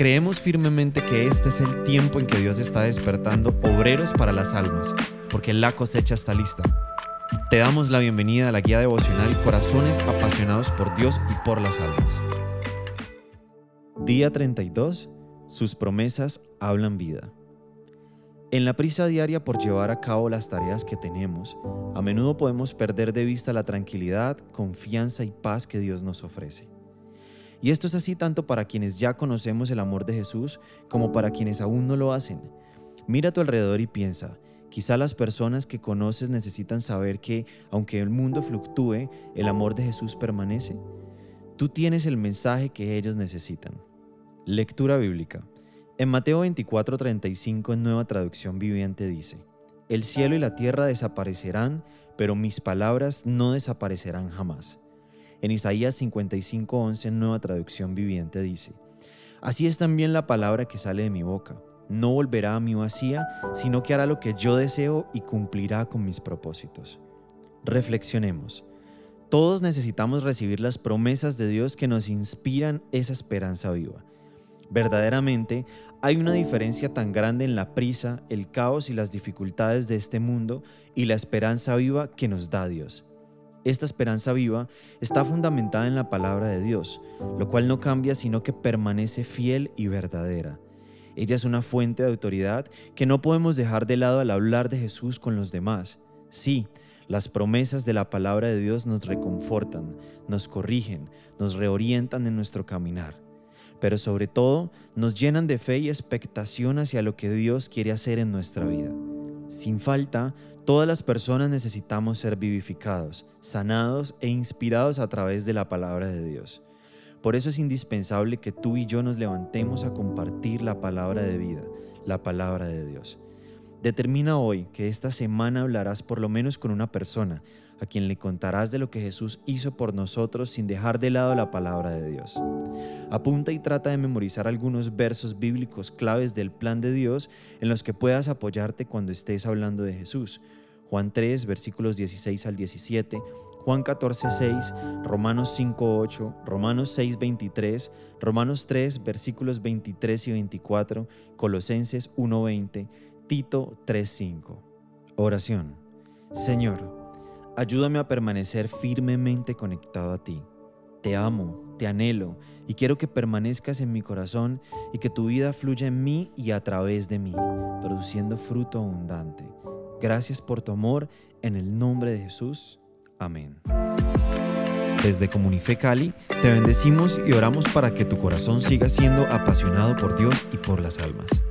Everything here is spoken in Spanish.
Creemos firmemente que este es el tiempo en que Dios está despertando obreros para las almas, porque la cosecha está lista. Te damos la bienvenida a la guía devocional Corazones apasionados por Dios y por las almas. Día 32. Sus promesas hablan vida. En la prisa diaria por llevar a cabo las tareas que tenemos, a menudo podemos perder de vista la tranquilidad, confianza y paz que Dios nos ofrece. Y esto es así tanto para quienes ya conocemos el amor de Jesús como para quienes aún no lo hacen. Mira a tu alrededor y piensa, quizá las personas que conoces necesitan saber que, aunque el mundo fluctúe, el amor de Jesús permanece. Tú tienes el mensaje que ellos necesitan. Lectura bíblica. En Mateo 24:35 en nueva traducción viviente dice, El cielo y la tierra desaparecerán, pero mis palabras no desaparecerán jamás. En Isaías 55:11 nueva traducción viviente dice, Así es también la palabra que sale de mi boca. No volverá a mi vacía, sino que hará lo que yo deseo y cumplirá con mis propósitos. Reflexionemos. Todos necesitamos recibir las promesas de Dios que nos inspiran esa esperanza viva. Verdaderamente, hay una diferencia tan grande en la prisa, el caos y las dificultades de este mundo y la esperanza viva que nos da Dios. Esta esperanza viva está fundamentada en la palabra de Dios, lo cual no cambia sino que permanece fiel y verdadera. Ella es una fuente de autoridad que no podemos dejar de lado al hablar de Jesús con los demás. Sí, las promesas de la palabra de Dios nos reconfortan, nos corrigen, nos reorientan en nuestro caminar, pero sobre todo nos llenan de fe y expectación hacia lo que Dios quiere hacer en nuestra vida. Sin falta, todas las personas necesitamos ser vivificados, sanados e inspirados a través de la palabra de Dios. Por eso es indispensable que tú y yo nos levantemos a compartir la palabra de vida, la palabra de Dios. Determina hoy que esta semana hablarás por lo menos con una persona a quien le contarás de lo que Jesús hizo por nosotros sin dejar de lado la palabra de Dios. Apunta y trata de memorizar algunos versos bíblicos claves del plan de Dios en los que puedas apoyarte cuando estés hablando de Jesús. Juan 3, versículos 16 al 17, Juan 14, 6, Romanos 5, 8, Romanos 6, 23, Romanos 3, versículos 23 y 24, Colosenses 1, 20, Tito 3:5. Oración. Señor, ayúdame a permanecer firmemente conectado a ti. Te amo, te anhelo y quiero que permanezcas en mi corazón y que tu vida fluya en mí y a través de mí, produciendo fruto abundante. Gracias por tu amor, en el nombre de Jesús. Amén. Desde Comunife Cali, te bendecimos y oramos para que tu corazón siga siendo apasionado por Dios y por las almas.